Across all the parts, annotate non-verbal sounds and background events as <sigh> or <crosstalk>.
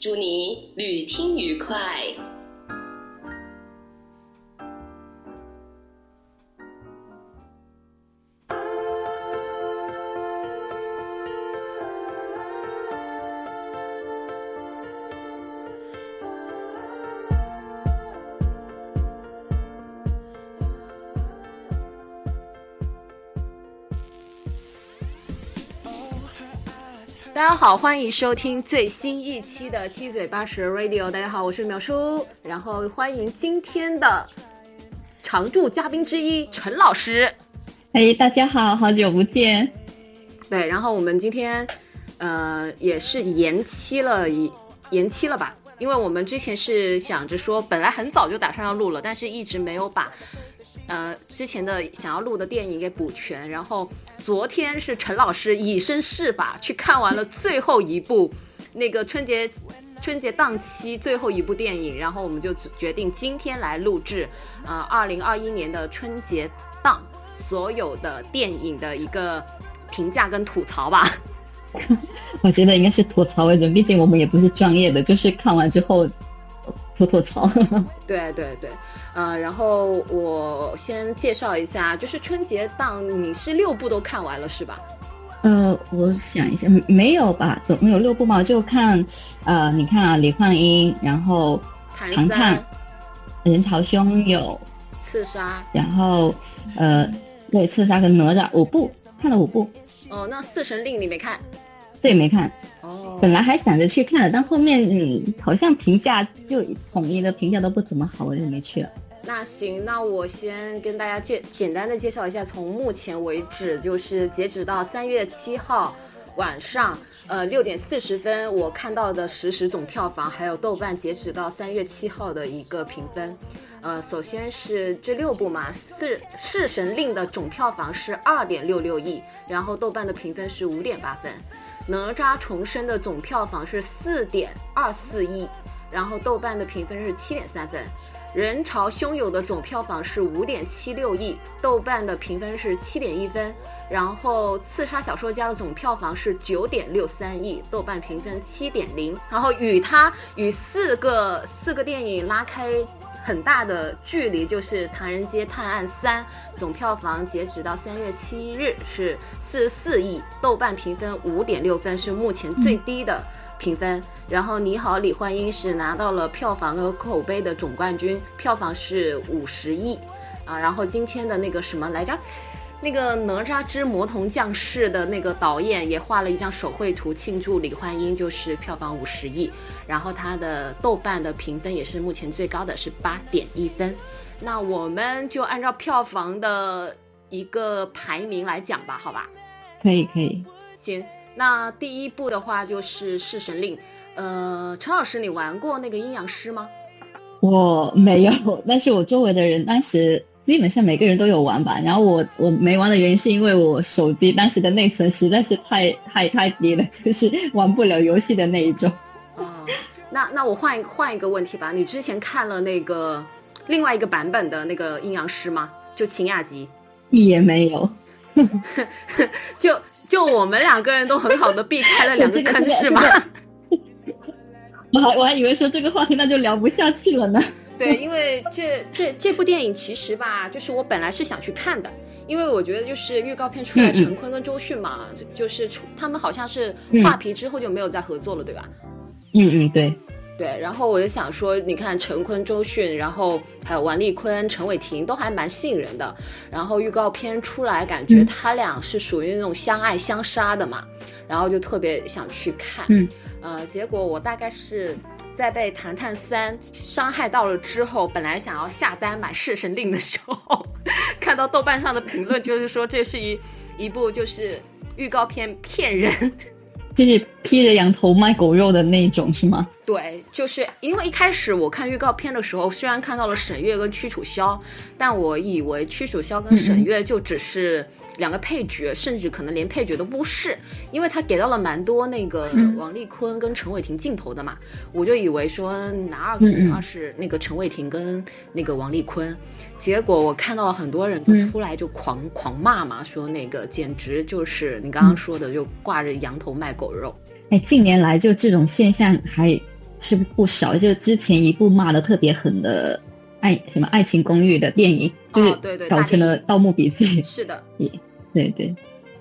祝你旅听愉快。家好，欢迎收听最新一期的七嘴八舌 Radio。大家好，我是淼叔，然后欢迎今天的常驻嘉宾之一陈老师。哎，大家好，好久不见。对，然后我们今天呃也是延期了一延期了吧？因为我们之前是想着说，本来很早就打算要录了，但是一直没有把。呃，之前的想要录的电影给补全，然后昨天是陈老师以身试法去看完了最后一部那个春节春节档期最后一部电影，然后我们就决定今天来录制啊，二零二一年的春节档所有的电影的一个评价跟吐槽吧。<laughs> 我觉得应该是吐槽为准，毕竟我们也不是专业的，就是看完之后吐吐槽。对对对。呃，然后我先介绍一下，就是春节档你是六部都看完了是吧？呃，我想一下，没有吧？总共有六部嘛，就看，呃，你看啊，李焕英，然后唐探，人潮汹涌，刺杀，然后呃，对，刺杀跟哪吒五部看了五部。哦，那四神令你没看？对，没看。哦，本来还想着去看的，但后面嗯，好像评价就统一的评价都不怎么好，我就没去了。那行，那我先跟大家介简单的介绍一下，从目前为止，就是截止到三月七号晚上，呃六点四十分，我看到的实时总票房，还有豆瓣截止到三月七号的一个评分。呃，首先是这六部嘛，《四弑神令》的总票房是二点六六亿，然后豆瓣的评分是五点八分。《哪吒重生》的总票房是四点二四亿，然后豆瓣的评分是七点三分。人潮汹涌的总票房是五点七六亿，豆瓣的评分是七点一分。然后刺杀小说家的总票房是九点六三亿，豆瓣评分七点零。然后与它与四个四个电影拉开很大的距离，就是《唐人街探案三》，总票房截止到三月七日是四十四亿，豆瓣评分五点六分，是目前最低的。评分，然后你好，李焕英是拿到了票房和口碑的总冠军，票房是五十亿，啊，然后今天的那个什么来着，那个哪吒之魔童降世的那个导演也画了一张手绘图庆祝李焕英，就是票房五十亿，然后他的豆瓣的评分也是目前最高的是八点一分，那我们就按照票房的一个排名来讲吧，好吧？可以，可以，行。那第一部的话就是《弑神令》，呃，陈老师，你玩过那个阴阳师吗？我没有，但是我周围的人当时基本上每个人都有玩吧。然后我我没玩的原因是因为我手机当时的内存实在是太太太低了，就是玩不了游戏的那一种。啊，那那我换一换一个问题吧，你之前看了那个另外一个版本的那个阴阳师吗？就秦雅集？也没有，<laughs> <laughs> 就。就我们两个人都很好的避开了 <laughs> 两个坑是吗？<laughs> 我还我还以为说这个话题那就聊不下去了呢。对，因为这这这部电影其实吧，就是我本来是想去看的，因为我觉得就是预告片出来，陈坤跟周迅嘛，就是他们好像是画皮之后就没有再合作了，对吧？嗯嗯，对。对，然后我就想说，你看陈坤、周迅，然后还有王丽坤、陈伟霆都还蛮吸引人的。然后预告片出来，感觉他俩是属于那种相爱相杀的嘛，然后就特别想去看。嗯，呃，结果我大概是在被《谈谈三》伤害到了之后，本来想要下单买《弑神令》的时候，<laughs> 看到豆瓣上的评论，就是说这是一一部就是预告片骗人。就是披着羊头卖狗肉的那种是吗？对，就是因为一开始我看预告片的时候，虽然看到了沈月跟屈楚萧，但我以为屈楚萧跟沈月就只是两个配角，甚至可能连配角都不是，因为他给到了蛮多那个王丽坤跟陈伟霆镜头的嘛，我就以为说男二可能是那个陈伟霆跟那个王丽坤，结果我看到了很多人都出来就狂狂骂嘛，说那个简直就是你刚刚说的，就挂着羊头卖狗肉。哎，近年来就这种现象还。是不少，就之前一部骂的特别狠的爱什么《爱情公寓》的电影，就是搞成了《盗墓笔记》。是的，对对。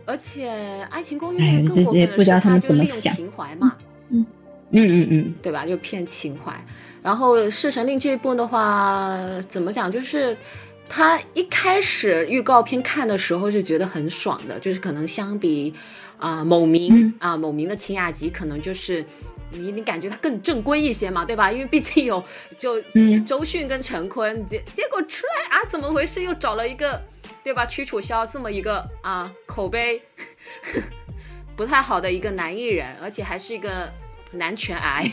而且《爱情公寓》那个更过分的是，他就利用情怀嘛，嗯嗯嗯嗯，对吧？就骗情怀。然后《弑神令》这一部的话，怎么讲？就是他一开始预告片看的时候是觉得很爽的，就是可能相比啊某明啊某明的《晴雅集》，可能就是。你你感觉他更正规一些嘛，对吧？因为毕竟有就周迅跟陈坤，结结果出来啊，怎么回事？又找了一个，对吧？屈楚萧这么一个啊，口碑 <laughs> 不太好的一个男艺人，而且还是一个男权癌。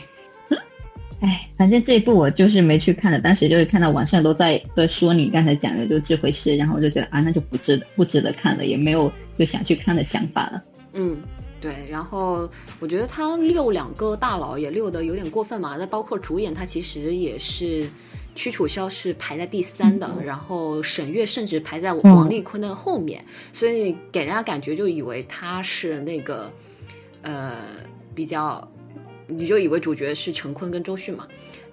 <laughs> 哎，反正这一部我就是没去看的，当时就是看到网上都在在说你刚才讲的就这回事，然后我就觉得啊，那就不值得不值得看了，也没有就想去看的想法了。嗯。对，然后我觉得他遛两个大佬也遛的有点过分嘛。那包括主演，他其实也是屈楚萧是排在第三的，然后沈月甚至排在王丽坤的后面，所以给人家感觉就以为他是那个呃比较，你就以为主角是陈坤跟周迅嘛。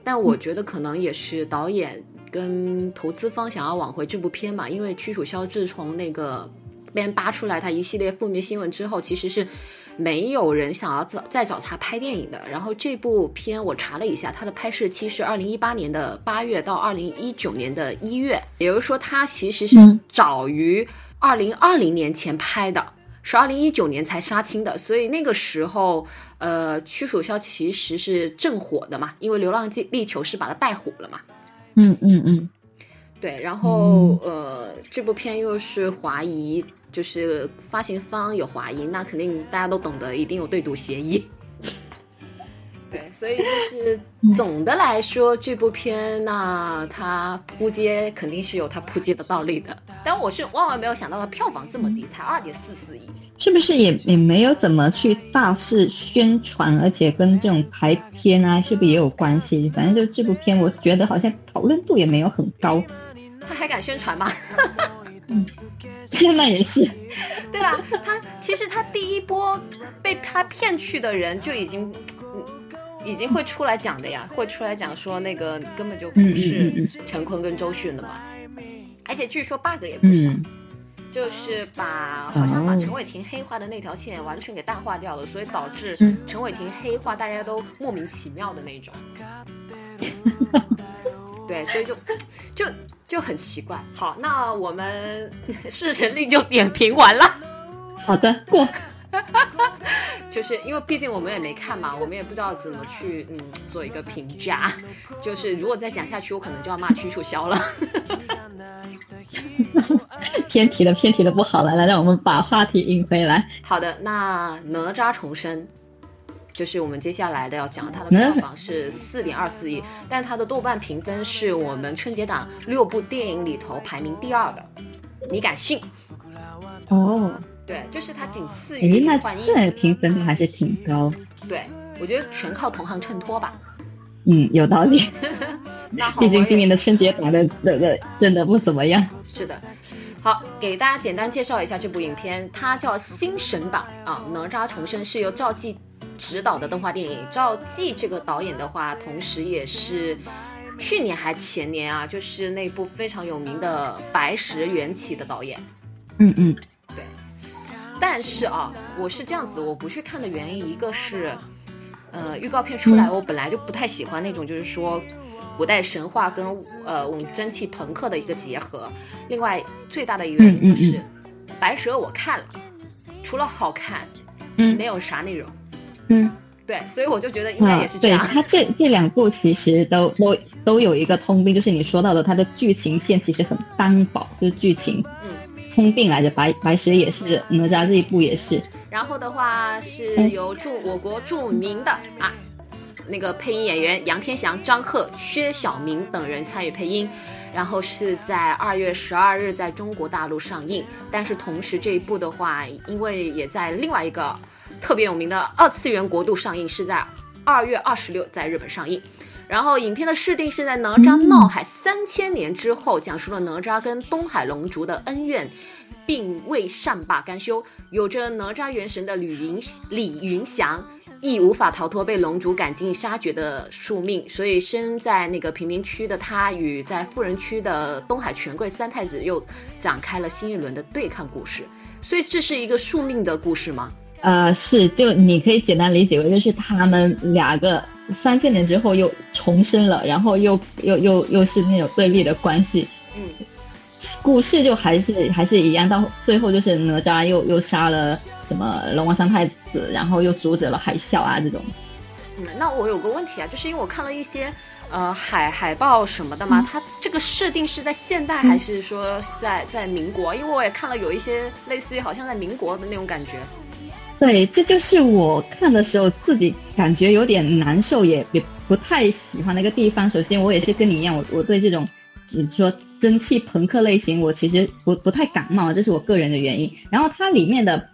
但我觉得可能也是导演跟投资方想要挽回这部片嘛，因为屈楚萧自从那个。边扒出来他一系列负面新闻之后，其实是没有人想要再再找他拍电影的。然后这部片我查了一下，它的拍摄期是二零一八年的八月到二零一九年的一月，也就是说他其实是早于二零二零年前拍的，是二零一九年才杀青的。所以那个时候，呃，屈楚萧其实是正火的嘛，因为《流浪地球》是把它带火了嘛。嗯嗯嗯，对。然后呃，这部片又是华谊。就是发行方有怀疑，那肯定大家都懂得，一定有对赌协议。<laughs> 对，所以就是总的来说，这部片那它扑街肯定是有它扑街的道理的。<laughs> 但我是万万没有想到它票房这么低，才二点四四亿，是不是也也没有怎么去大肆宣传，而且跟这种排片啊，是不是也有关系？反正就这部片，我觉得好像讨论度也没有很高。<laughs> 他还敢宣传吗？嗯，<laughs> 那也是，对吧？他其实他第一波被他骗去的人就已经，已经会出来讲的呀，会出来讲说那个根本就不是陈坤跟周迅的嘛。而且据说 bug 也不少，就是把好像把陈伟霆黑化的那条线完全给淡化掉了，所以导致陈伟霆黑化大家都莫名其妙的那种。<laughs> 对，所以就就。就很奇怪。好，那我们是神令就点评完了。好的，过。<laughs> 就是因为毕竟我们也没看嘛，我们也不知道怎么去嗯做一个评价。就是如果再讲下去，我可能就要骂屈楚萧了。<laughs> 偏题了，偏题了不好了，来，让我们把话题引回来。好的，那哪吒重生。就是我们接下来的要讲，它的票房是四点二四亿，但它的豆瓣评分是我们春节档六部电影里头排名第二的，你敢信？哦，对，就是它仅次于《幻影》，评分还是挺高。对，我觉得全靠同行衬托吧。嗯，有道理。<laughs> 那好，毕竟今年的春节档的的的真的不怎么样。是的，好，给大家简单介绍一下这部影片，它叫《新神榜》啊，《哪吒重生》是由赵继。执导的动画电影，赵继这个导演的话，同时也是去年还前年啊，就是那部非常有名的《白蛇缘起》的导演。嗯嗯，对。但是啊，我是这样子，我不去看的原因，一个是，呃，预告片出来，我本来就不太喜欢那种，就是说古代神话跟呃我们蒸汽朋克的一个结合。另外，最大的一个原因就是《白蛇》我看了，除了好看，嗯，没有啥内容。嗯，对，所以我就觉得应该也是这样。对他这这两部其实都都都有一个通病，就是你说到的，它的剧情线其实很单薄，就是剧情嗯通病来着。白白蛇也是，哪吒这一部也是，然后的话是由著我国著名的啊那个配音演员杨天祥、张赫、薛晓明等人参与配音。然后是在二月十二日在中国大陆上映，但是同时这一部的话，因为也在另外一个特别有名的二次元国度上映，是在二月二十六在日本上映。然后影片的设定是在哪吒闹海三千年之后，讲述了哪吒跟东海龙族的恩怨，并未善罢甘休，有着哪吒元神的李云李云祥。亦无法逃脱被龙族赶尽杀绝的宿命，所以身在那个贫民区的他，与在富人区的东海权贵三太子又展开了新一轮的对抗故事。所以这是一个宿命的故事吗？呃，是，就你可以简单理解为，就是他们两个三千年之后又重生了，然后又又又又是那种对立的关系。嗯。故事就还是还是一样，到最后就是哪吒又又杀了什么龙王三太子，然后又阻止了海啸啊这种。嗯，那我有个问题啊，就是因为我看了一些呃海海报什么的嘛，它这个设定是在现代还是说在在民国？因为我也看了有一些类似于好像在民国的那种感觉。对，这就是我看的时候自己感觉有点难受，也也不太喜欢的一个地方。首先，我也是跟你一样，我我对这种。你说蒸汽朋克类型，我其实不不太感冒，这是我个人的原因。然后它里面的，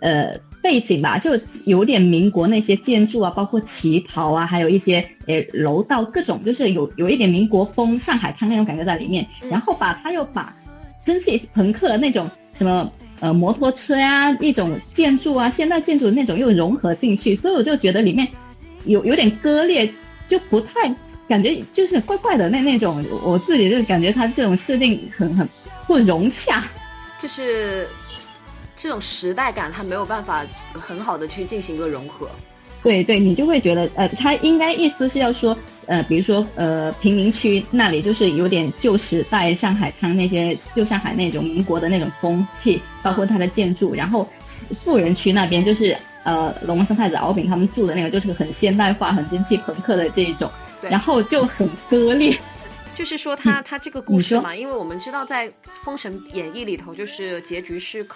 呃，背景吧，就有点民国那些建筑啊，包括旗袍啊，还有一些呃楼道，各种就是有有一点民国风、上海滩那种感觉在里面。然后把它又把蒸汽朋克那种什么呃摩托车呀、一种建筑啊、现代建筑的那种又融合进去，所以我就觉得里面有有点割裂，就不太。感觉就是怪怪的那那种，我自己就感觉它这种设定很很不融洽，就是这种时代感，它没有办法很好的去进行一个融合。对对，你就会觉得呃，他应该意思是要说呃，比如说呃，贫民区那里就是有点旧时代上海滩那些旧上海那种民国的那种风气，包括它的建筑，然后富人区那边就是呃，龙王三太子敖丙他们住的那个，就是很现代化、很蒸汽朋克的这一种。然后就很割裂，<laughs> 就是说他他这个故事嘛，因为我们知道在《封神演义》里头，就是结局是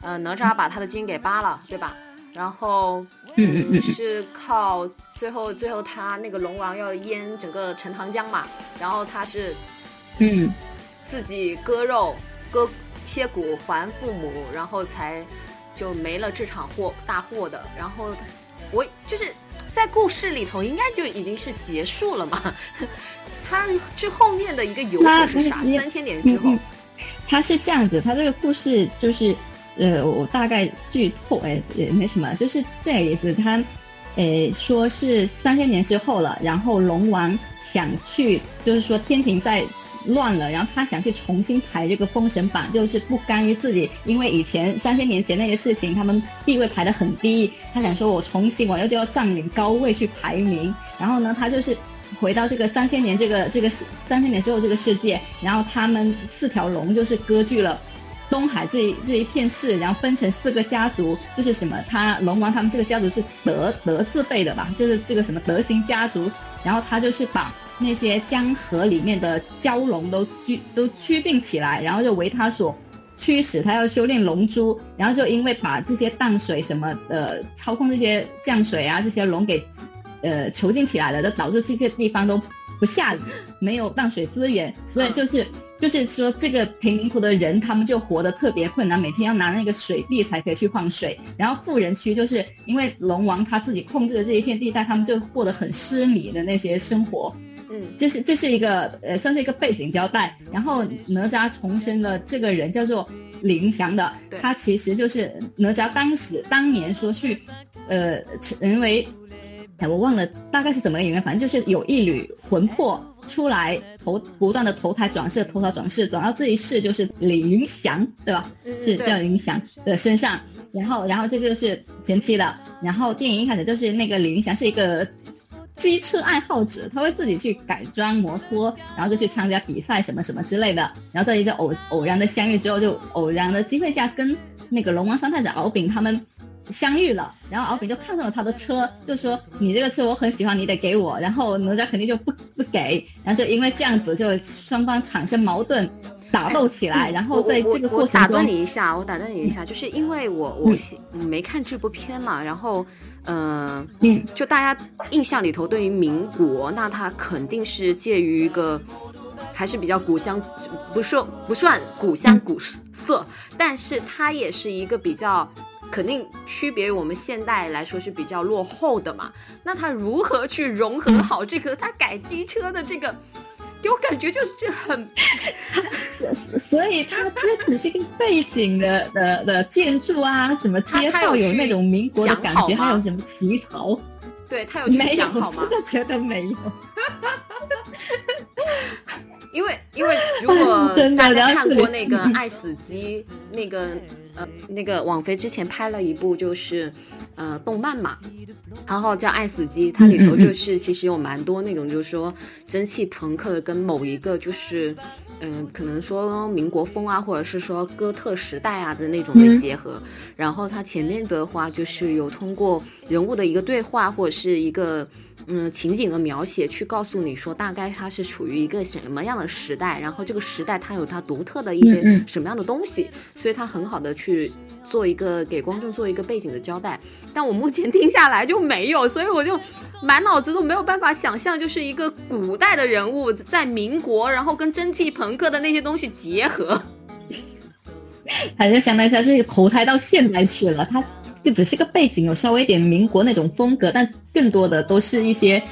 呃哪吒把他的筋给扒了，对吧？然后嗯是靠最后最后他那个龙王要淹整个陈塘江嘛，然后他是嗯自己割肉割切骨还父母，然后才就没了这场祸大祸的。然后我就是。在故事里头，应该就已经是结束了嘛？<laughs> 他这后面的一个由头是啥？三千年之后，他是这样子，他这个故事就是，呃，我大概剧透，哎，也没什么，就是这个意思。他，呃，说是三千年之后了，然后龙王想去，就是说天庭在。乱了，然后他想去重新排这个封神榜，就是不甘于自己，因为以前三千年前那些事情，他们地位排得很低，他想说我重新，我要就要占领高位去排名。然后呢，他就是回到这个三千年这个这个三千年之后这个世界，然后他们四条龙就是割据了东海这一这一片市，然后分成四个家族，就是什么他龙王他们这个家族是德德字辈的吧，就是这个什么德行家族，然后他就是把。那些江河里面的蛟龙都拘都拘禁起来，然后就为他所驱使，他要修炼龙珠，然后就因为把这些淡水什么呃操控这些降水啊这些龙给呃囚禁起来了，就导致这些地方都不下雨，没有淡水资源，所以就是就是说这个贫民窟的人他们就活得特别困难，每天要拿那个水币才可以去换水，然后富人区就是因为龙王他自己控制的这一片地带，他们就过得很奢靡的那些生活。嗯，这是这是一个呃，算是一个背景交代。然后哪吒重生的这个人叫做李云祥的，他其实就是哪吒当时当年说去，呃，成为，哎，我忘了大概是怎么个原因，反正就是有一缕魂魄出来投，不断的投胎转世，投胎转世，转到这一世就是李云祥，对吧？是叫李云祥的身上。然后，然后这就是前期的。然后电影一开始就是那个李云祥是一个。机车爱好者，他会自己去改装摩托，然后就去参加比赛什么什么之类的。然后在一个偶偶然的相遇之后，就偶然的机会下跟那个龙王三太子敖丙他们相遇了。然后敖丙就看上了他的车，就说：“你这个车我很喜欢，你得给我。”然后哪吒肯定就不不给。然后就因为这样子，就双方产生矛盾。打斗起来，然后在这个过程中，我打断你一下，我打断你一下，就是因为我我没看这部片嘛，然后嗯嗯，就大家印象里头对于民国，那它肯定是介于一个还是比较古香，不说不算古香古色，但是它也是一个比较。肯定区别于我们现代来说是比较落后的嘛，那他如何去融合好这个他改机车的这个，给我感觉就是这很，所以他这只是一个背景的的的建筑啊，什么街道有那种民国的感觉，还有什么乞讨，对他有去讲好吗？真的觉得没有。<laughs> 因为因为如果大家看过那个《爱死机》，那个呃那个网飞之前拍了一部就是呃动漫嘛，然后叫《爱死机》，它里头就是其实有蛮多那种就是说蒸汽朋克跟某一个就是嗯可能说民国风啊，或者是说哥特时代啊的那种的结合。然后它前面的话就是有通过人物的一个对话或者是一个。嗯，情景的描写去告诉你说，大概它是处于一个什么样的时代，然后这个时代它有它独特的一些什么样的东西，所以它很好的去做一个给观众做一个背景的交代。但我目前听下来就没有，所以我就满脑子都没有办法想象，就是一个古代的人物在民国，然后跟蒸汽朋克的那些东西结合，他就相当于他是投胎到现代去了，他。就只是个背景，有稍微一点民国那种风格，但更多的都是一些，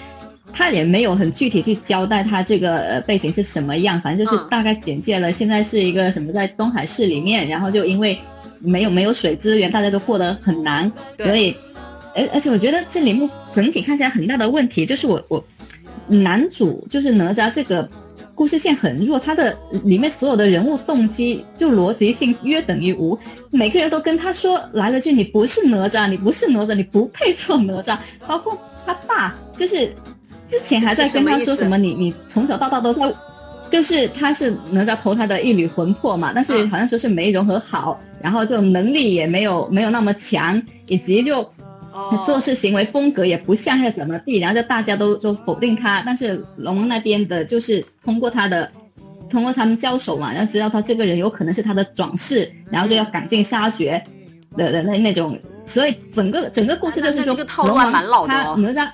他也没有很具体去交代他这个呃背景是什么样，反正就是大概简介了。现在是一个什么在东海市里面，然后就因为没有没有水资源，大家都过得很难，所以，而而且我觉得这里面整体看起来很大的问题就是我我男主就是哪吒这个。故事线很弱，他的里面所有的人物动机就逻辑性约等于无，每个人都跟他说来了句你不是哪吒，你不是哪吒，你不配做哪吒。包括他爸，就是之前还在跟他说什么你你从小到大都在，就是他是哪吒投胎的一缕魂魄嘛，但是好像说是没融合好，然后就能力也没有没有那么强，以及就。做事行为风格也不像是怎么地，然后就大家都都否定他，但是龙王那边的就是通过他的，通过他们交手嘛，然后知道他这个人有可能是他的转世，然后就要赶尽杀绝的的那那种，所以整个整个故事就是说龙王他哪吒，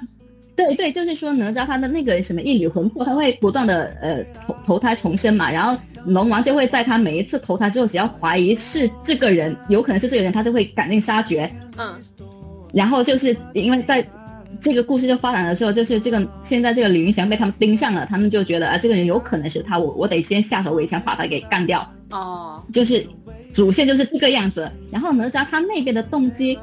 对对，就是说哪吒他的那个什么一缕魂魄，他会不断的呃投投胎重生嘛，然后龙王就会在他每一次投胎之后，只要怀疑是这个人，有可能是这个人，他就会赶尽杀绝，嗯。然后就是因为在这个故事就发展的时候，就是这个现在这个李云祥被他们盯上了，他们就觉得啊，这个人有可能是他，我我得先下手为强，把他给干掉。哦，就是主线就是这个样子。然后哪吒他那边的动机，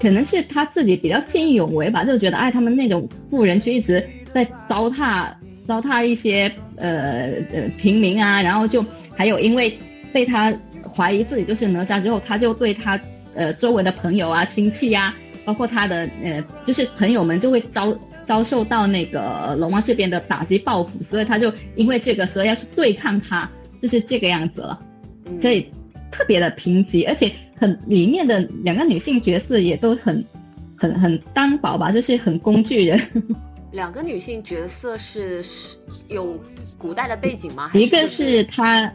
可能是他自己比较见义勇为吧，就觉得哎，他们那种富人区一直在糟蹋糟蹋一些呃呃平民啊，然后就还有因为被他怀疑自己就是哪吒之后，他就对他呃周围的朋友啊亲戚呀。包括他的呃，就是朋友们就会遭遭受到那个龙王这边的打击报复，所以他就因为这个，所以要去对抗他，就是这个样子了。所以特别的贫瘠，而且很里面的两个女性角色也都很很很单薄吧，就是很工具人。两个女性角色是是有古代的背景吗？一个是她。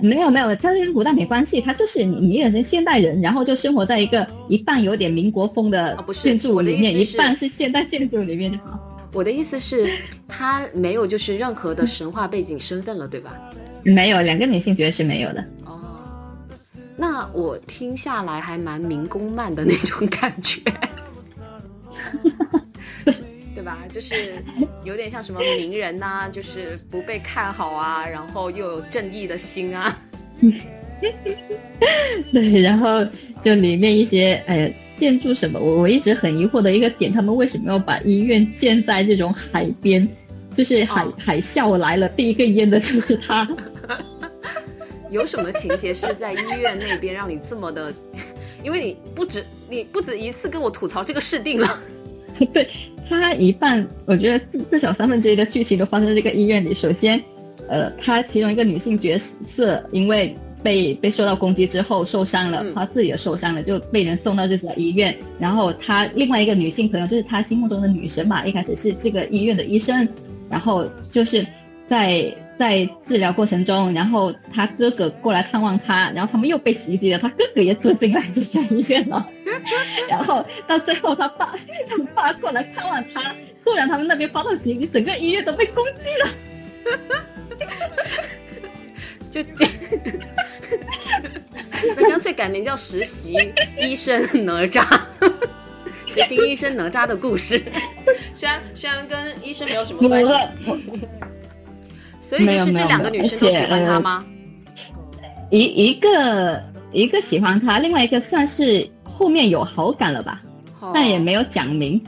没有没有，他跟古代没关系，他就是你你也是现代人，然后就生活在一个一半有点民国风的建筑里面，一半是现代建筑里面就好。我的意思是，他没有就是任何的神话背景身份了，对吧？没有，两个女性角色是没有的。哦，那我听下来还蛮民工漫的那种感觉。<laughs> 对吧？就是有点像什么名人呐，就是不被看好啊，然后又有正义的心啊。<laughs> 对，然后就里面一些呃建筑什么，我我一直很疑惑的一个点，他们为什么要把医院建在这种海边？就是海海啸来了，第一个淹的就是他。<laughs> 有什么情节是在医院那边让你这么的？<laughs> 因为你不止你不止一次跟我吐槽这个设定了。<laughs> 对他一半，我觉得至至少三分之一的剧情都发生在这个医院里。首先，呃，他其中一个女性角色因为被被受到攻击之后受伤了，她自己也受伤了，就被人送到这家医院。然后他另外一个女性朋友，就是他心目中的女神嘛，一开始是这个医院的医生，然后就是在在治疗过程中，然后他哥哥过来探望他，然后他们又被袭击了，他哥哥也住进来这家医院了，然后到最后他爸他爸过来看望他，突然他们那边发动袭击，整个医院都被攻击了，<laughs> 就那干脆改名叫实习医生哪吒，实习医生哪吒的故事，<laughs> 虽然虽然跟医生没有什么关系。所以就是这两个女生都喜欢他吗？一一个一个喜欢他，另外一个算是后面有好感了吧，但也没有讲明。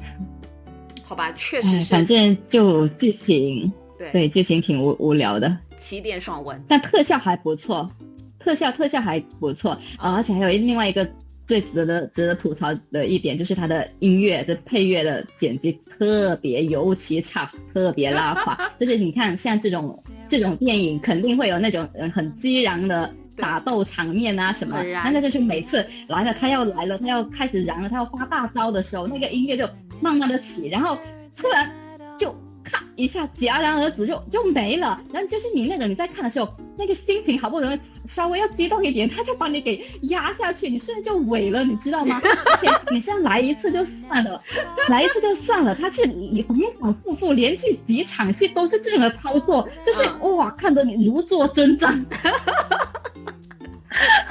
好吧，确实是。反正就剧情，对对，剧情挺无无聊的，起点爽文，但特效还不错，特效特效还不错啊，而且还有另外一个。最值得值得吐槽的一点就是它的音乐的配乐的剪辑特别尤其差，特别拉垮。<laughs> 就是你看像这种这种电影肯定会有那种嗯很激昂的 <laughs> 打斗场面啊什么，那个就是每次来了他要来了他要开始燃了他要发大招的时候，那个音乐就慢慢的起，然后突然就。咔一下，戛然而止就就没了。然后就是你那个你在看的时候，那个心情好不容易稍微要激动一点，他就把你给压下去，你瞬间就萎了，你知道吗？<laughs> 而且你像来一次就算了，<laughs> 来一次就算了，他是反反复复连续几场戏都是这种的操作，就是哇，看得你如坐针毡。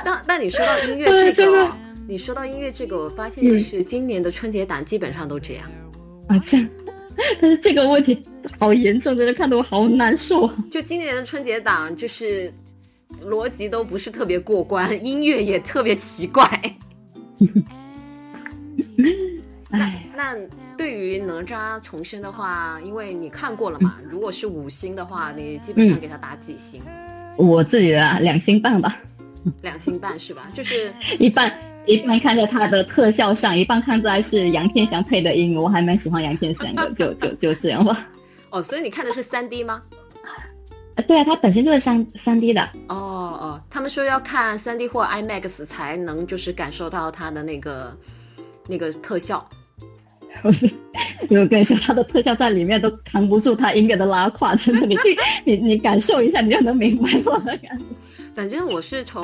那那你说到音乐 <laughs> 这个，你说到音乐这个，我发现就是今年的春节档基本上都这样，啊这样。<laughs> 但是这个问题好严重，真的看得我好难受。就今年的春节档，就是逻辑都不是特别过关，音乐也特别奇怪。<laughs> 哎，那对于哪吒重生的话，因为你看过了嘛，如果是五星的话，你基本上给他打几星？我自己的两星半吧。<laughs> 两星半是吧？就是一半。一半看在他的特效上，一半看在是杨天翔配的音，我还蛮喜欢杨天翔的，就就就这样吧。<laughs> 哦，所以你看的是三 D 吗？啊，对啊，它本身就是三三 D 的。哦哦，他们说要看三 D 或 IMAX 才能就是感受到它的那个那个特效。<laughs> 我我跟你说，它的特效在里面都扛不住它音乐的拉胯，真的，你去你你感受一下，你就能明白我的感觉。反正我是从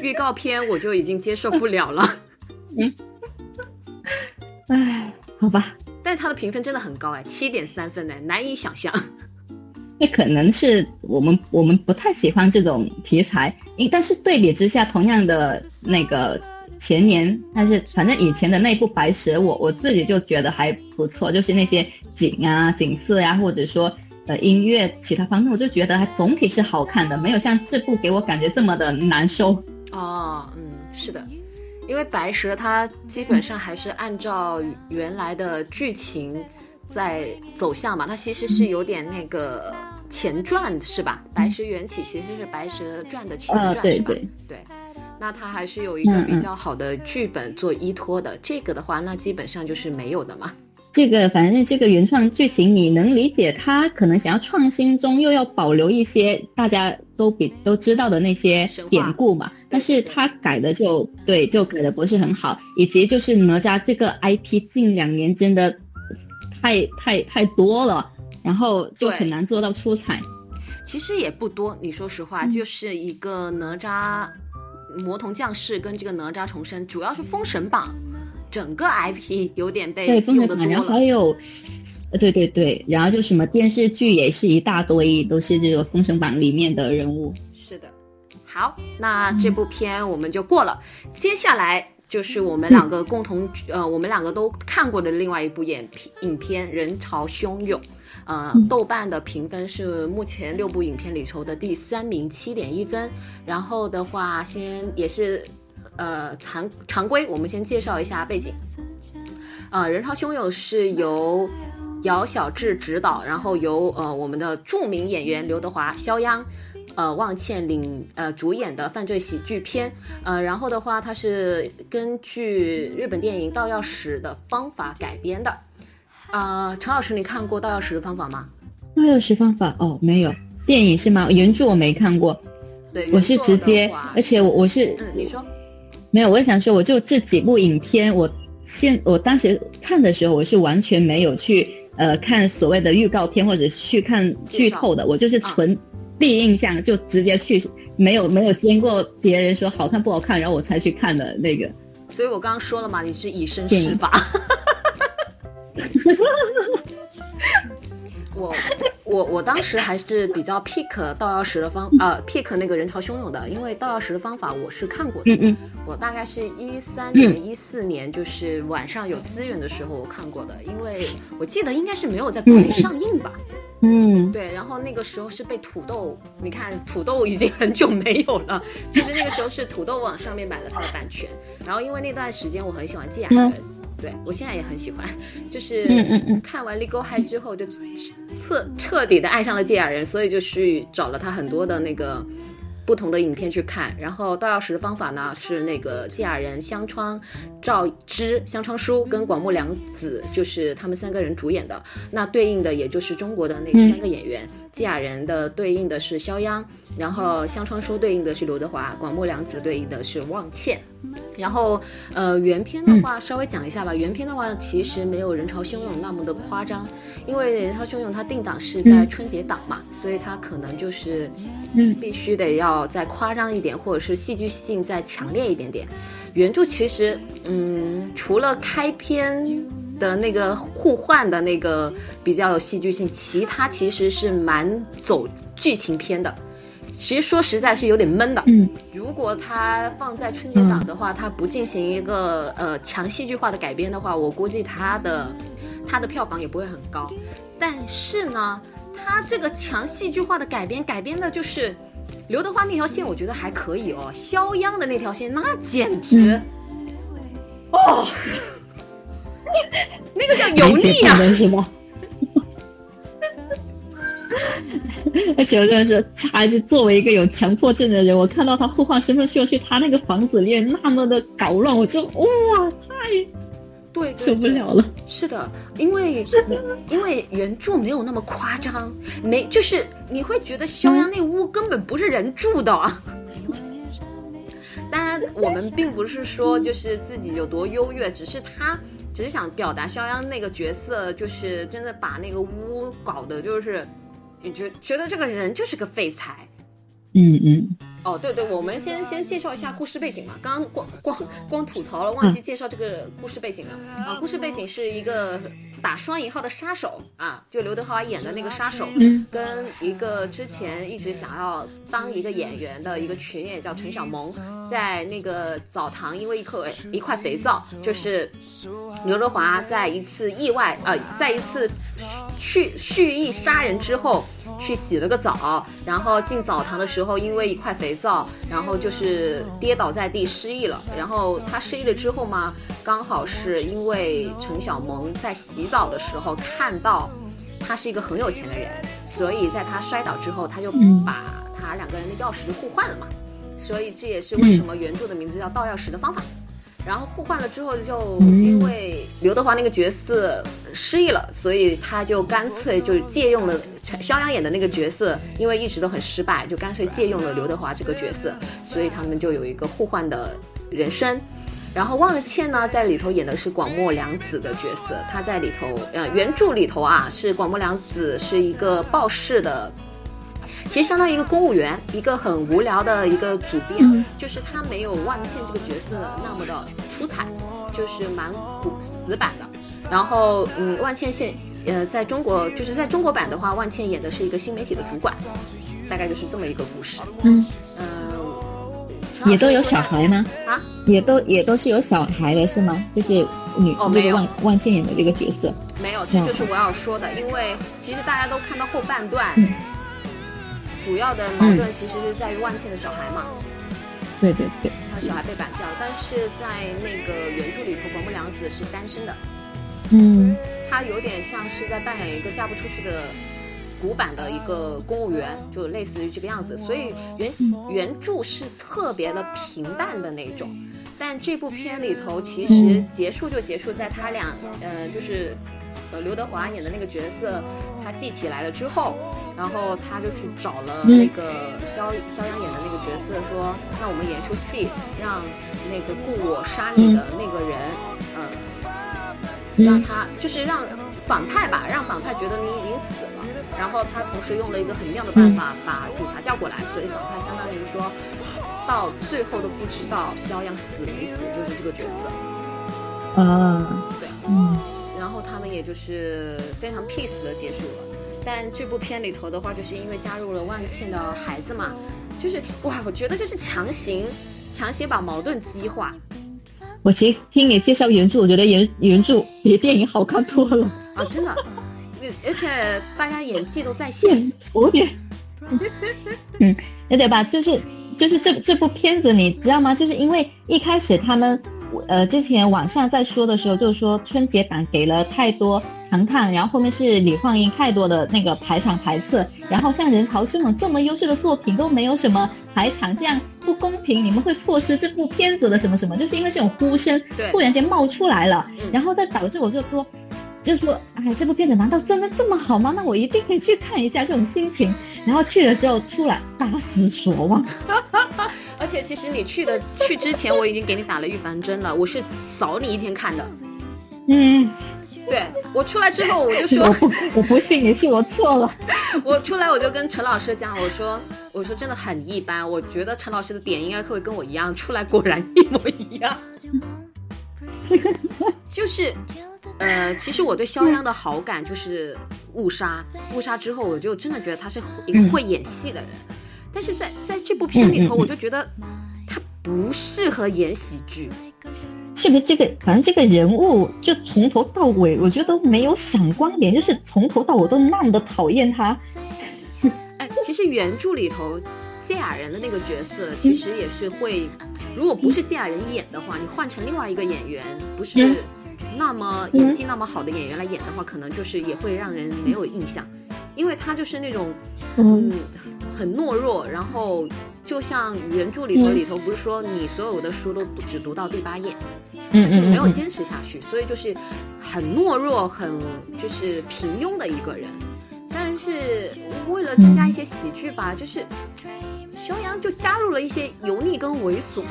预告片我就已经接受不了了，<laughs> 嗯，哎，好吧，但它的评分真的很高哎，七点三分呢，难以想象。那可能是我们我们不太喜欢这种题材，因但是对比之下，同样的那个前年，但是反正以前的那部《白蛇》，我我自己就觉得还不错，就是那些景啊、景色呀，或者说。的音乐，其他方面我就觉得还总体是好看的，没有像这部给我感觉这么的难受。哦，嗯，是的，因为白蛇它基本上还是按照原来的剧情在走向嘛，它其实是有点那个前传是吧？白蛇缘起其实是白蛇传的前传是吧？对对对，那它还是有一个比较好的剧本做依托的，这个的话那基本上就是没有的嘛。这个反正这个原创剧情你能理解，他可能想要创新中又要保留一些大家都比都知道的那些典故嘛，但是他改的就对，就改的不是很好，以及就是哪吒这个 IP 近两年真的太太太多了，然后就很难做到出彩。其实也不多，你说实话，就是一个哪吒魔童降世跟这个哪吒重生，主要是封神榜。整个 IP <laughs> 有点被用的多了，然后还有，对对对，然后就什么电视剧也是一大堆，都是这个《封神榜》里面的人物。是的，好，那这部片我们就过了。接下来就是我们两个共同呃，我们两个都看过的另外一部影片影片《人潮汹涌》，呃，豆瓣的评分是目前六部影片里头的第三名，七点一分。然后的话，先也是。呃，常常规，我们先介绍一下背景。呃，人潮汹涌是由姚晓智执导，然后由呃我们的著名演员刘德华、肖央、呃汪倩领呃主演的犯罪喜剧片。呃，然后的话，它是根据日本电影《盗钥匙的方法》改编的。呃，陈老师，你看过《盗钥匙的方法》吗？盗钥匙方法哦，没有电影是吗？原著我没看过。对，我是直接，而且我我是嗯，你说。没有，我想说，我就这几部影片，我现我当时看的时候，我是完全没有去呃看所谓的预告片或者去看剧透的，我就是纯第一印象就直接去，没有没有经过别人说好看不好看，然后我才去看的那个。所以我刚刚说了嘛，你是以身试法。<laughs> 我我我当时还是比较 pick 道钥匙的方呃 pick 那个人潮汹涌的，因为道钥匙的方法我是看过的。嗯嗯，我大概是一三年、一四年，就是晚上有资源的时候我看过的，因为我记得应该是没有在国内上映吧。嗯，对，然后那个时候是被土豆，你看土豆已经很久没有了，就是那个时候是土豆网上面买了它的版权，然后因为那段时间我很喜欢季亚人，对我现在也很喜欢，就是看完《Legal High》之后就彻彻底的爱上了芥雅人，所以就去找了他很多的那个。不同的影片去看，然后盗钥匙的方法呢是那个芥雅人、香川照之、香川书跟广木凉子，就是他们三个人主演的。那对应的也就是中国的那三个演员，季雅人的对应的是肖央，然后香川书对应的是刘德华，广末凉子对应的是望倩。然后，呃，原片的话稍微讲一下吧。原片的话其实没有人潮汹涌那么的夸张，因为人潮汹涌它定档是在春节档嘛，所以它可能就是，嗯，必须得要再夸张一点，或者是戏剧性再强烈一点点。原著其实，嗯，除了开篇的那个互换的那个比较有戏剧性，其他其实是蛮走剧情片的。其实说实在是有点闷的。嗯，如果它放在春节档的话，它不进行一个呃强戏剧化的改编的话，我估计它的它的票房也不会很高。但是呢，它这个强戏剧化的改编，改编的就是刘德华那条线，我觉得还可以哦。肖央的那条线，那简直哦，<laughs> 那个叫油腻啊，是吗？<laughs> 而且我真的是，他就作为一个有强迫症的人，我看到他互换身份秀去他那个房子里那么的搞乱，我就哇，太对受不了了。是的，因为因为原著没有那么夸张，没就是你会觉得肖央那屋根本不是人住的。<laughs> 当然，我们并不是说就是自己有多优越，只是他只是想表达肖央那个角色，就是真的把那个屋搞得就是。你觉觉得这个人就是个废材，嗯嗯，哦对对，我们先先介绍一下故事背景嘛，刚刚光光光吐槽了，忘记介绍这个故事背景了啊，故事背景是一个。打双引号的杀手啊，就刘德华演的那个杀手，跟一个之前一直想要当一个演员的一个群演叫陈小萌，在那个澡堂，因为一颗一块肥皂，就是刘德华在一次意外呃，在一次蓄蓄意杀人之后去洗了个澡，然后进澡堂的时候，因为一块肥皂，然后就是跌倒在地失忆了，然后他失忆了之后嘛。刚好是因为陈小萌在洗澡的时候看到他是一个很有钱的人，所以在他摔倒之后，他就把他两个人的钥匙就互换了嘛。所以这也是为什么原著的名字叫盗钥匙的方法。然后互换了之后，就因为刘德华那个角色失忆了，所以他就干脆就借用了肖央演的那个角色，因为一直都很失败，就干脆借用了刘德华这个角色，所以他们就有一个互换的人生。然后望倩呢，在里头演的是广末凉子的角色。她在里头，呃，原著里头啊，是广末凉子是一个报事的，其实相当于一个公务员，一个很无聊的一个主编，就是他没有万茜这个角色那么的出彩，就是蛮古死板的。然后，嗯，万茜现，呃，在中国，就是在中国版的话，万茜演的是一个新媒体的主管，大概就是这么一个故事。嗯，嗯。也都有小孩吗？啊，也都也都是有小孩的是吗？就是女这个万万茜演的这个角色，没有，这就是我要说的。因为其实大家都看到后半段，主要的矛盾其实是在于万茜的小孩嘛。对对对，他小孩被绑架了，但是在那个原著里头，广木凉子是单身的。嗯，他有点像是在扮演一个嫁不出去的。古板的一个公务员，就类似于这个样子，所以原原著是特别的平淡的那种，但这部片里头其实结束就结束在他俩，呃，就是呃刘德华演的那个角色，他记起来了之后，然后他就去找了那个肖肖央演的那个角色，说那我们演一出戏，让那个雇我杀你的那个人，嗯，让他就是让反派吧，让反派觉得你已经死了。然后他同时用了一个很妙的办法把警察叫过来，所以反派相当于说到最后都不知道肖央死没死，就是这个角色。啊，对，嗯，然后他们也就是非常 peace 的结束了。但这部片里头的话，就是因为加入了万茜的孩子嘛，就是哇，我觉得就是强行强行把矛盾激化。我其实听你介绍原著，我觉得原原著比电影好看多了。啊，真的，而 <laughs> 而且大家演技都在线，有点，嗯，<laughs> 而且吧，就是就是这这部片子，你知道吗？就是因为一开始他们，呃，之前网上在说的时候，就是说春节档给了太多糖糖，然后后面是李焕英太多的那个排场排斥，然后像人潮汹涌这么优秀的作品都没有什么排场，这样不公平，你们会错失这部片子的什么什么，就是因为这种呼声对突然间冒出来了，嗯然后再导致我就说。就说，哎，这部片子难道真的这么好吗？那我一定可以去看一下这种心情。然后去的时候出来大失所望。<laughs> 而且其实你去的去之前，我已经给你打了预防针了，我是早你一天看的。嗯，对我出来之后，<laughs> 我就说，我不，我不信你是我错了。<laughs> 我出来我就跟陈老师讲，我说，我说真的很一般，我觉得陈老师的点应该会跟我一样，出来果然一模一样。<laughs> 就是，呃，其实我对肖央的好感就是误杀，误杀之后我就真的觉得他是一个会演戏的人，但是在在这部片里头，我就觉得他不适合演喜剧。是不是这个？反正这个人物就从头到尾，我觉得都没有闪光点，就是从头到尾都那么的讨厌他。哎，其实原著里头，谢雅人的那个角色其实也是会，如果不是谢雅人演的话，你换成另外一个演员，不是嗯那么演技那么好的演员来演的话，可能就是也会让人没有印象，因为他就是那种嗯嗯很懦弱，然后就像原著里头里头不是说你所有的书都只读到第八页，嗯嗯嗯，没有坚持下去，所以就是很懦弱、很就是平庸的一个人。但是为了增加一些喜剧吧，就是肖央就加入了一些油腻跟猥琐。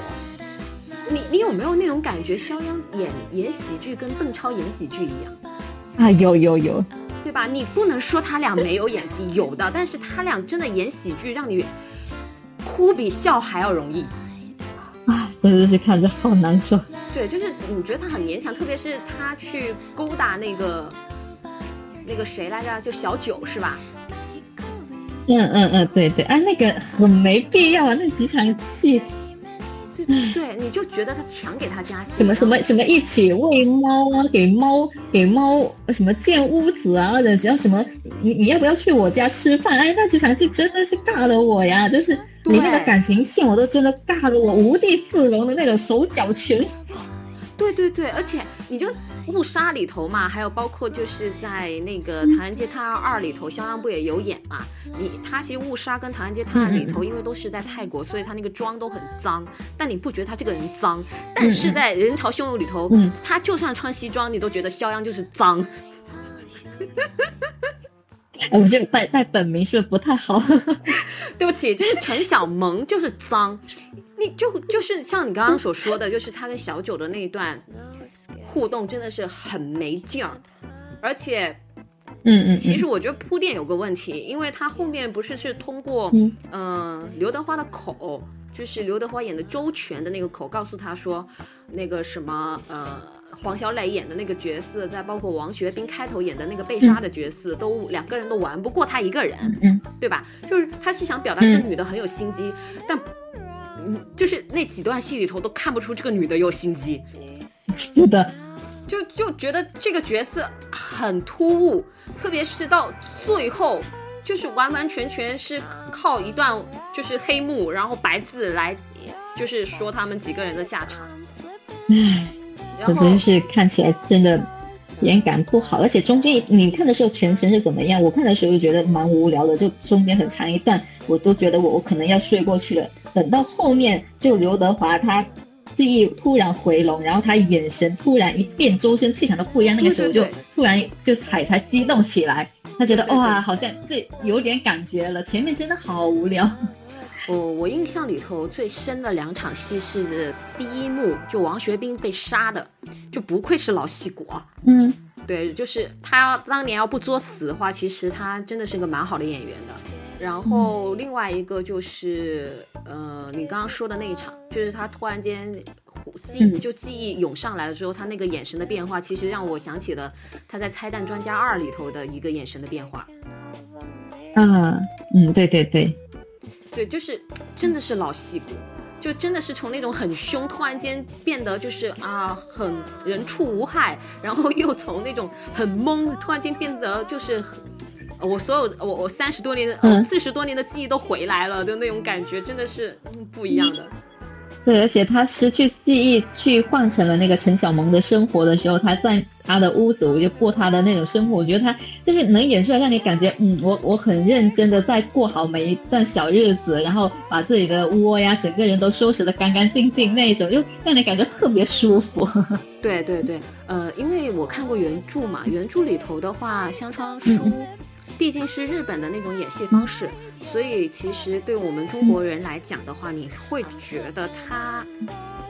你你有没有那种感觉？肖央演演喜剧跟邓超演喜剧一样，啊，有有有，对吧？你不能说他俩没有演技，有的，但是他俩真的演喜剧，让你哭比笑还要容易。啊，真的是看着好难受。对，就是你觉得他很勉强，特别是他去勾搭那个那个谁来着，就小九是吧？嗯嗯嗯，对对，啊，那个很没必要啊，那几场戏，对对，你就觉得他强给他加戏，什么什么什么一起喂猫啊，给猫给猫什么建屋子啊，或者只要什么，你你要不要去我家吃饭？哎，那几场戏真的是尬的我呀，就是你那个感情线我都真的尬的我无地自容的那种，手脚全对对对，而且你就误杀里头嘛，还有包括就是在那个《唐人街探案二》里头，肖央不也有演嘛？你他其实误杀跟《唐人街探案》里头，因为都是在泰国，所以他那个妆都很脏，但你不觉得他这个人脏？但是在《人潮汹涌》里头，嗯他就算穿西装，你都觉得肖央就是脏。<laughs> 哎我这个带带本名是不是不太好？<laughs> 对不起，就是陈小萌就是脏，你就就是像你刚刚所说的，就是他跟小九的那一段互动真的是很没劲儿，而且嗯嗯其实我觉得铺垫有个问题，因为他后面不是是通过嗯嗯、呃刘德华的口，就是刘德华演的周全的那个口，告诉他说那个什么呃。黄小磊演的那个角色，再包括王学兵开头演的那个被杀的角色，都两个人都玩不过他一个人。嗯对吧？就是他是想表达这个女的很有心机，但嗯，就是那几段戏里头都看不出这个女的有心机，<laughs> 是的，就就觉得这个角色很突兀，特别是到最后，就是完完全全是靠一段就是黑幕，然后白字来，就是说他们几个人的下场。唉。然后可真是看起来真的眼感不好，而且中间你看的时候全程是怎么样？我看的时候就觉得蛮无聊的，就中间很长一段，我都觉得我我可能要睡过去了。等到后面，就刘德华他记忆突然回笼，然后他眼神突然一变，周身气场都不一样，那个时候就突然就海才激动起来，他觉得哇，好像这有点感觉了。前面真的好无聊。我我印象里头最深的两场戏是第一幕，就王学兵被杀的，就不愧是老戏骨啊。嗯对，就是他当年要不作死的话，其实他真的是个蛮好的演员的。然后另外一个就是，呃，你刚刚说的那一场，就是他突然间记就记忆涌上来了之后，他那个眼神的变化，其实让我想起了他在《拆弹专家二》里头的一个眼神的变化。嗯嗯，对对对，对，就是真的是老戏骨。就真的是从那种很凶，突然间变得就是啊，很人畜无害，然后又从那种很懵，突然间变得就是我所有我我三十多年的四十多年的记忆都回来了的那种感觉，真的是不一样的。对，而且他失去记忆去换成了那个陈小萌的生活的时候，他在他的屋子，我就过他的那种生活。我觉得他就是能演出来，让你感觉，嗯，我我很认真的在过好每一段小日子，然后把自己的窝呀，整个人都收拾的干干净净那一种，又让你感觉特别舒服。<laughs> 对对对，呃，因为我看过原著嘛，原著里头的话，香川书。毕竟是日本的那种演戏方式，所以其实对我们中国人来讲的话，你会觉得他，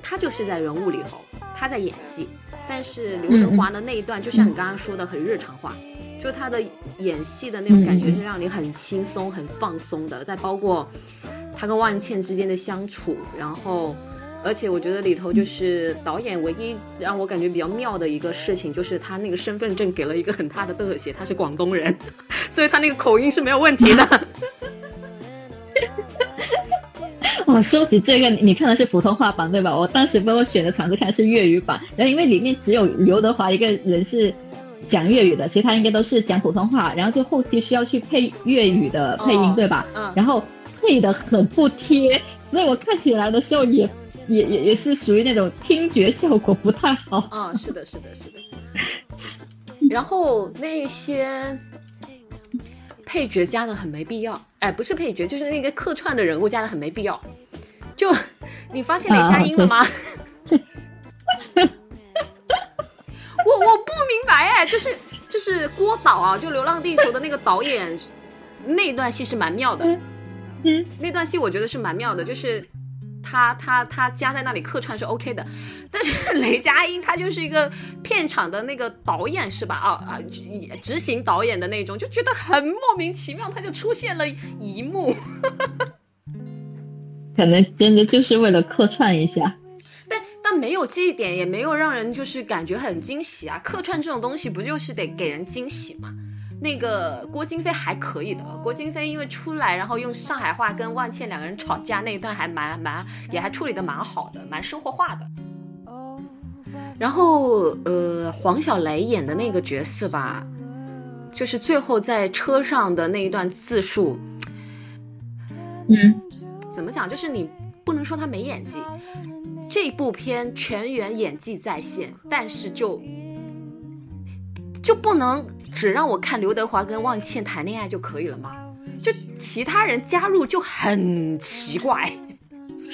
他就是在人物里头，他在演戏。但是刘德华的那一段，就像你刚刚说的，很日常化，就他的演戏的那种感觉是让你很轻松、很放松的。再包括他跟万茜之间的相处，然后。而且我觉得里头就是导演唯一让我感觉比较妙的一个事情，就是他那个身份证给了一个很大的特写，他是广东人，<laughs> 所以他那个口音是没有问题的。<laughs> 哦，说起这个，你看的是普通话版对吧？我当时帮我选的场子看是粤语版，然后因为里面只有刘德华一个人是讲粤语的，其他应该都是讲普通话，然后就后期需要去配粤语的配音对吧？嗯。然后配的很不贴，所以我看起来的时候也。也也也是属于那种听觉效果不太好啊，是的，是的，是的。<laughs> 然后那些配角加的很没必要，哎，不是配角，就是那个客串的人物加的很没必要。就你发现雷佳音了吗？<laughs> 我我不明白哎，就是就是郭导啊，就《流浪地球》的那个导演，那段戏是蛮妙的。嗯，那段戏我觉得是蛮妙的，就是。他他他加在那里客串是 OK 的，但是 <laughs> 雷佳音他就是一个片场的那个导演是吧？啊啊，执行导演的那种，就觉得很莫名其妙，他就出现了一幕，<laughs> 可能真的就是为了客串一下，但但没有这一点，也没有让人就是感觉很惊喜啊！客串这种东西不就是得给人惊喜吗？那个郭京飞还可以的，郭京飞因为出来，然后用上海话跟万茜两个人吵架那一段还蛮蛮，也还处理的蛮好的，蛮生活化的。然后呃，黄小雷演的那个角色吧，就是最后在车上的那一段自述，嗯，怎么讲？就是你不能说他没演技，这部片全员演技在线，但是就就不能。只让我看刘德华跟汪倩谈恋爱就可以了吗？就其他人加入就很奇怪。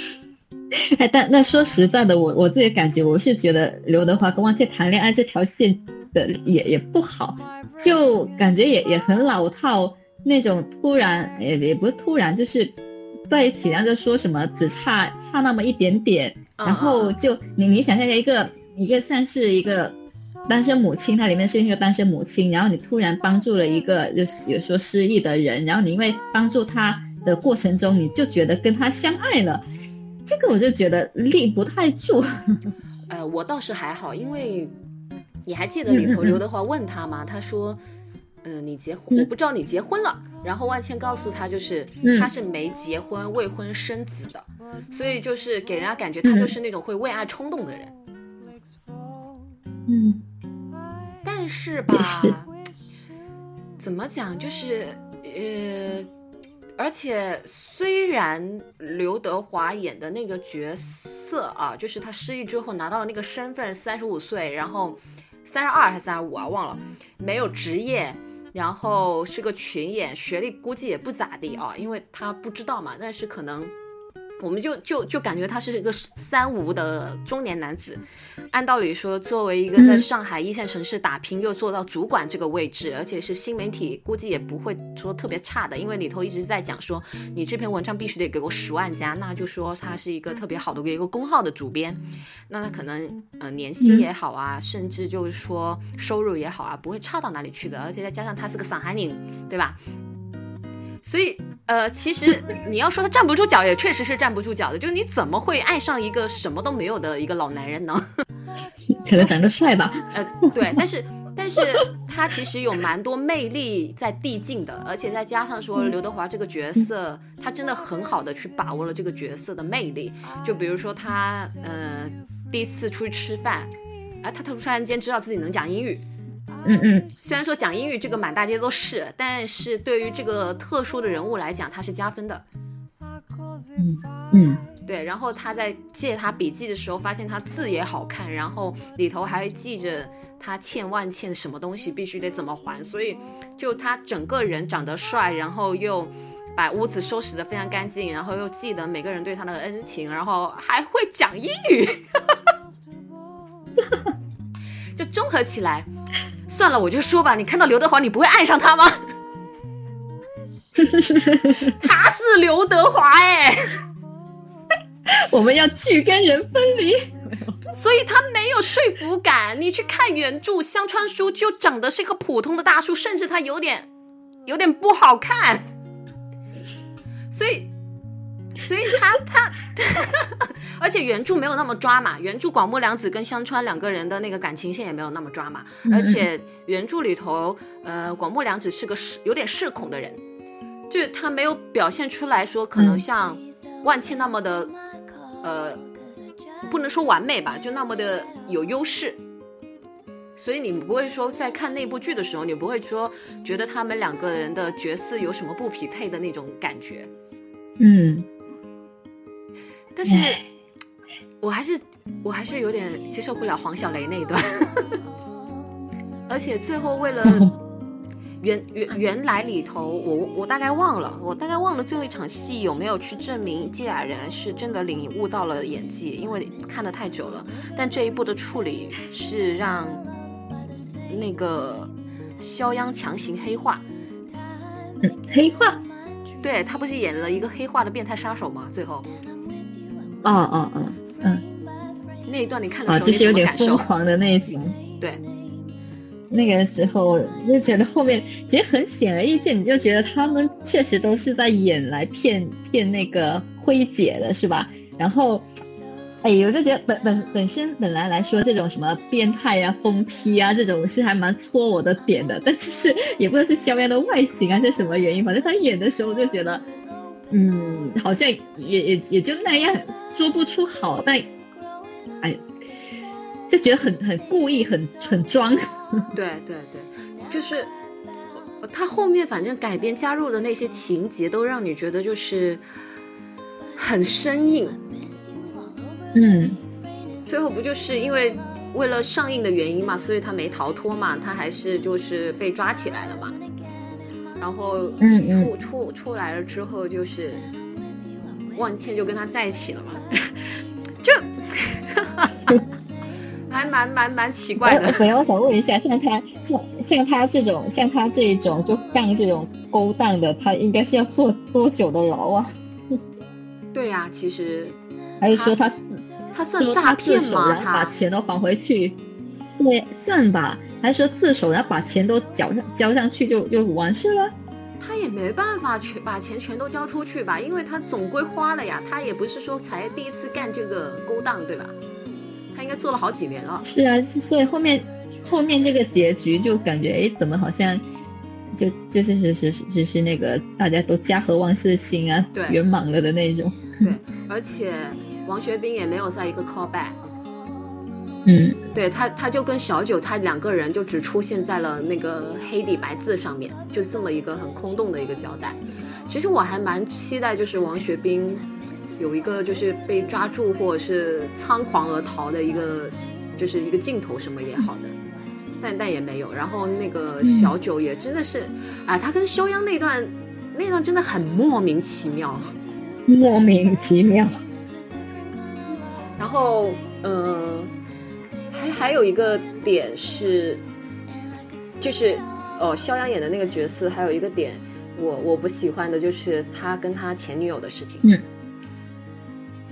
<laughs> 哎，但那说实在的，我我自己感觉，我是觉得刘德华跟汪倩谈恋爱这条线的也也不好，就感觉也也很老套那种，突然也也不是突然，就是在一起，然后就说什么只差差那么一点点，然后就你你想象一个一个算是一个。单身母亲，它里面是一个单身母亲，然后你突然帮助了一个就是有说失忆的人，然后你因为帮助他的过程中，你就觉得跟他相爱了，这个我就觉得立不太住。呃，我倒是还好，因为你还记得里头刘德华问他吗？他说，嗯，你结婚，我不知道你结婚了。然后万茜告诉他，就是他是没结婚、未婚生子的，所以就是给人家感觉他就是那种会为爱冲动的人。嗯。但是吧，怎么讲？就是呃，而且虽然刘德华演的那个角色啊，就是他失忆之后拿到了那个身份，三十五岁，然后三十二还是三十五啊？忘了，没有职业，然后是个群演，学历估计也不咋地啊，因为他不知道嘛。但是可能我们就就就感觉他是一个三无的中年男子。按道理说，作为一个在上海一线城市打拼，又做到主管这个位置，而且是新媒体，估计也不会说特别差的。因为里头一直在讲说，你这篇文章必须得给我十万加，那就说他是一个特别好的一个公号的主编。那他可能呃年薪也好啊，甚至就是说收入也好啊，不会差到哪里去的。而且再加上他是个上海人，对吧？所以，呃，其实你要说他站不住脚，也确实是站不住脚的。就你怎么会爱上一个什么都没有的一个老男人呢？<laughs> 可能长得帅吧。呃，对，但是，但是他其实有蛮多魅力在递进的，而且再加上说刘德华这个角色，他真的很好的去把握了这个角色的魅力。就比如说他，呃，第一次出去吃饭，啊，他突然间知道自己能讲英语。嗯嗯，虽然说讲英语这个满大街都是，但是对于这个特殊的人物来讲，他是加分的。嗯嗯，对。然后他在借他笔记的时候，发现他字也好看，然后里头还记着他欠万欠什么东西，必须得怎么还。所以就他整个人长得帅，然后又把屋子收拾得非常干净，然后又记得每个人对他的恩情，然后还会讲英语，<laughs> 就综合起来。算了，我就说吧，你看到刘德华，你不会爱上他吗？<laughs> 他是刘德华哎，<laughs> 我们要剧跟人分离，<laughs> 所以他没有说服感。你去看原著，香川叔就长得是一个普通的大叔，甚至他有点有点不好看，所以。所以他他，<laughs> 而且原著没有那么抓嘛，原著广末凉子跟香川两个人的那个感情线也没有那么抓嘛，而且原著里头，呃，广末凉子是个有点社恐的人，就他没有表现出来说可能像万茜那么的，呃，不能说完美吧，就那么的有优势，所以你不会说在看那部剧的时候，你不会说觉得他们两个人的角色有什么不匹配的那种感觉，嗯。但是，我还是我还是有点接受不了黄小雷那一段，<laughs> 而且最后为了 <laughs> 原原原来里头，我我大概忘了，我大概忘了最后一场戏有没有去证明季雅然是真的领悟到了演技，因为看的太久了。但这一部的处理是让那个肖央强行黑化，黑化，对他不是演了一个黑化的变态杀手吗？最后。哦哦哦，嗯，那一段你看的时候，就是有点疯狂的那一种。<laughs> 对，那个时候就觉得后面其实很显而易见，你就觉得他们确实都是在演来骗骗那个辉姐的，是吧？然后，哎，我就觉得本本本身本来来说，这种什么变态啊、疯批啊这种是还蛮戳我的点的，但就是也不知道是肖央的外形还是什么原因，反正他演的时候就觉得。嗯，好像也也也就那样，说不出好，但哎，就觉得很很故意，很很装。<laughs> 对对对，就是他后面反正改编加入的那些情节，都让你觉得就是很生硬。嗯，最后不就是因为为了上映的原因嘛，所以他没逃脱嘛，他还是就是被抓起来了嘛。然后出出出来了之后，就是万茜就跟他在一起了嘛，<laughs> 就 <laughs> 还蛮蛮蛮奇怪的。本来我想问一下，像他像像他这种像他这种就干这种勾当的，他应该是要坐多久的牢啊？<laughs> 对呀，其实还是说他他算诈骗吗？他把钱都还回去？对，算吧。还说自首，然后把钱都交上交上去就就完事了。他也没办法全把钱全都交出去吧，因为他总归花了呀。他也不是说才第一次干这个勾当，对吧？他应该做了好几年了。是啊，所以后面后面这个结局就感觉，哎，怎么好像就就是是是是是那个大家都家和万事兴啊，圆满了的那种。对，而且王学兵也没有在一个 call back。嗯，对他，他就跟小九，他两个人就只出现在了那个黑底白字上面，就这么一个很空洞的一个交代。其实我还蛮期待，就是王学兵有一个就是被抓住或者是仓皇而逃的一个，就是一个镜头什么也好的，但但也没有。然后那个小九也真的是，啊，他跟肖央那段那段真的很莫名其妙。莫名其妙。然后，嗯，还还有一个点是，就是哦，肖央演的那个角色，还有一个点，我我不喜欢的就是他跟他前女友的事情。嗯，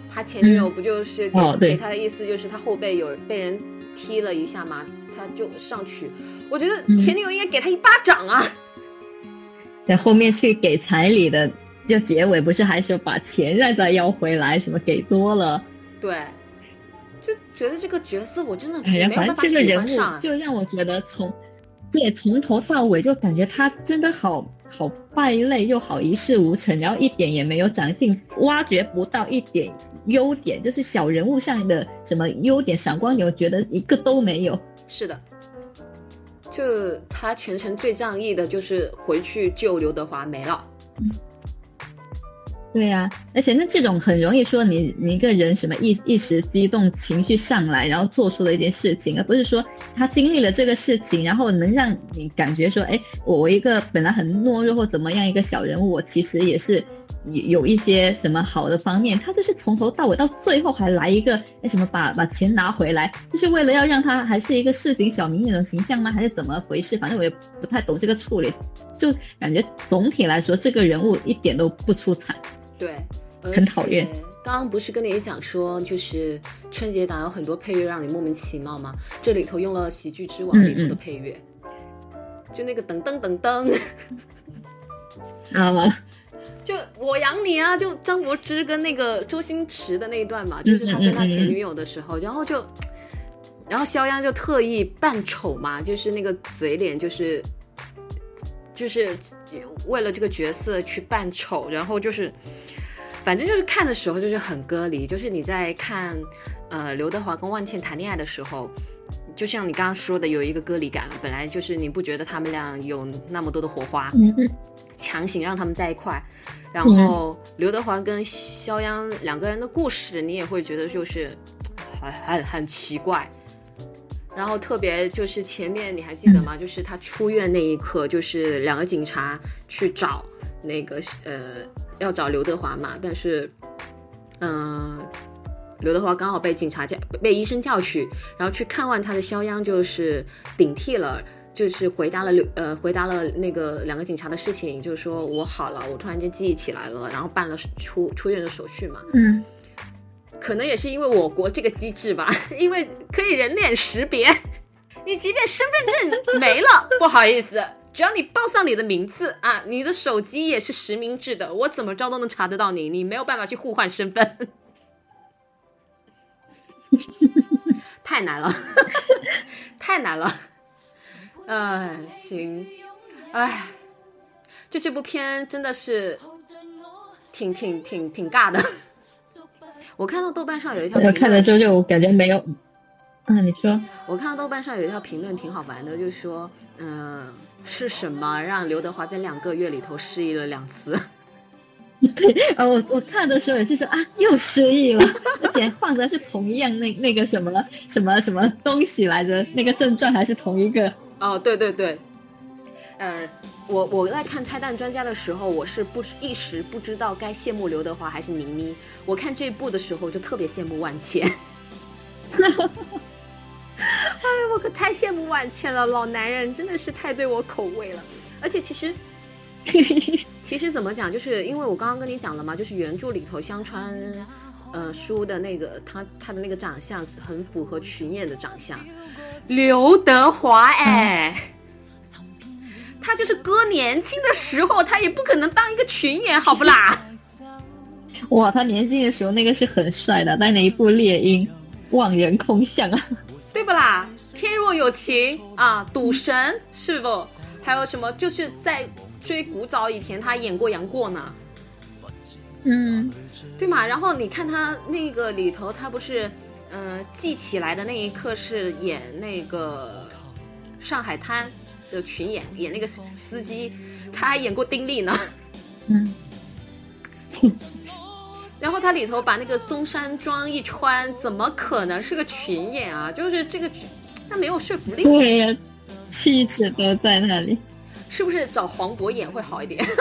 他前女友不就是给,、哦对给他的意思就是他后背有被人踢了一下嘛，他就上去。我觉得嗯前女友应该给他一巴掌啊！在后面去给彩礼的，就结尾不是还说把钱再再要回来，什么给多了。对，就觉得这个角色我真的哎呀，反正没有办法喜这个人欢上啊。物就让我觉得从对从头到尾就感觉他真的好好败类，又好一事无成，然后一点也没有长进，挖掘不到一点优点，就是小人物上的什么优点闪光点，我觉得一个都没有。是的，就他全程最仗义的就是回去救刘德华没了。对呀、而且那这种很容易说你你一个人什么一一时激动情绪上来，然后做出了一件事情，而不是说他经历了这个事情，然后能让你感觉说，哎，我一个本来很懦弱或怎么样一个小人物，我其实也是有有一些什么好的方面。他就是从头到尾到最后还来一个，那什么把把钱拿回来，就是为了要让他还是一个市井小民那种形象吗？还是怎么回事？反正我也不太懂这个处理，就感觉总体来说这个人物一点都不出彩。对，很讨厌。刚刚不是跟你讲说，就是春节档有很多配乐让你莫名其妙吗？这里头用了《喜剧之王》里头的配乐，就那个噔噔噔噔，啊，就我养你啊！就张柏芝跟那个周星驰的那一段嘛，就是他跟他前女友的时候，然后就，然后肖央就特意扮丑嘛，就是那个嘴脸，就是就是为了这个角色去扮丑，然后就是，反正就是看的时候就是很割离，就是你在看呃刘德华跟万茜谈恋爱的时候。就像你刚刚说的，有一个割离感，本来就是你不觉得他们俩有那么多的火花，强行让他们在一块，然后刘德华跟肖央两个人的故事，你也会觉得就是很很很奇怪。然后特别就是前面你还记得吗？就是他出院那一刻，就是两个警察去找那个呃要找刘德华嘛，但是嗯、刘德华刚好被警察叫被医生叫去，然后去看望他的肖央就是顶替了。就是回答了刘呃回答了那个两个警察的事情，就是说我好了，我突然间记忆起来了，然后办了出出院的手续嘛。嗯，可能也是因为我国这个机制吧，因为可以人脸识别，你即便身份证 <laughs> 没了，不好意思，只要你报上你的名字啊，你的手机也是实名制的，我怎么着都能查得到你，你没有办法去互换身份，<laughs> 太难了，<laughs> 太难了，哎，行，哎，就这部片真的是挺挺挺挺尬的。我看到豆瓣上有一条评论，我看了之后就感觉没有。啊，你说，我看到豆瓣上有一条评论挺好玩的，就是说，嗯、是什么让刘德华在两个月里头失忆了两次？<laughs> 对呃，我我看的时候也是说啊，又失忆了，<laughs> 而且放的是同一样那那个什么什么什么东西来着，那个症状还是同一个。哦，对对对，呃，我我在看《拆弹专家》的时候，我是不一时不知道该羡慕刘德华还是倪妮。我看这部的时候就特别羡慕万茜。<laughs> 哎，我可太羡慕万茜了，老男人真的是太对我口味了。而且其实 <laughs> 其实怎么讲，就是因为我刚刚跟你讲了嘛，就是原著里头香川，呃，书的那个他他的那个长相很符合群演的长相，刘德华哎，他就是哥年轻的时候，他也不可能当一个群演，好不啦？<laughs> 哇，他年轻的时候那个是很帅的，在哪一部《猎鹰》望人空巷啊？对不啦？天若有情啊，赌神是不？还有什么？就是在追古早以前，他演过杨过呢。嗯，对嘛？然后你看他那个里头，他不是，嗯、记起来的那一刻是演那个上海滩的群演，演那个司机，他还演过丁力呢。嗯，<laughs> 然后他里头把那个中山装一穿，怎么可能是个群演啊？就是这个，他没有说服力，对呀、气质都在那里。是不是找黄渤演会好一点？<laughs>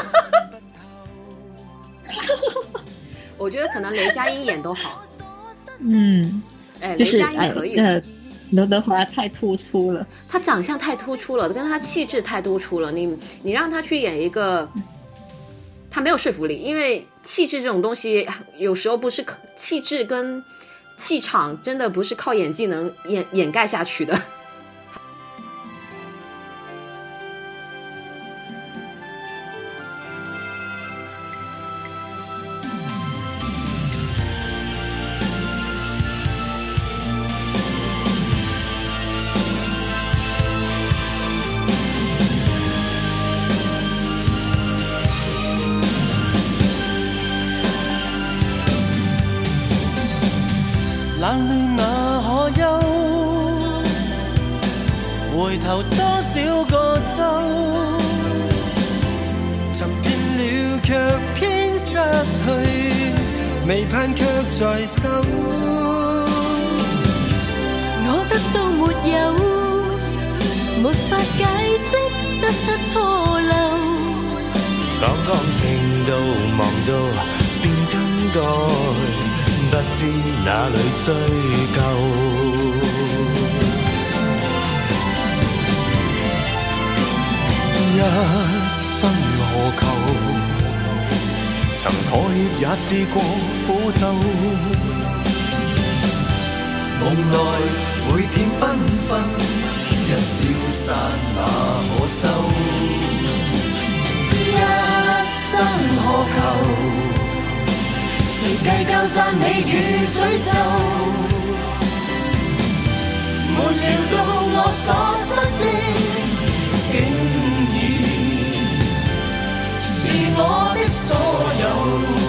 我觉得可能雷佳音演都好。嗯，哎，雷就是佳音可以。这刘德华太突出了，他长相太突出了，跟他气质太突出了。你你让他去演一个，他没有说服力，因为气质这种东西有时候不是气质跟气场真的不是靠演技能掩掩盖下去的。未盼却在手。我得到没有？没法解释得失错漏。刚刚听到望到便更改。不知哪里追究，一曾妥协也试过苦斗，梦内每天缤纷，一消散哪可收？一生何求？谁计较赞美与诅咒？没料到我所失的。所有。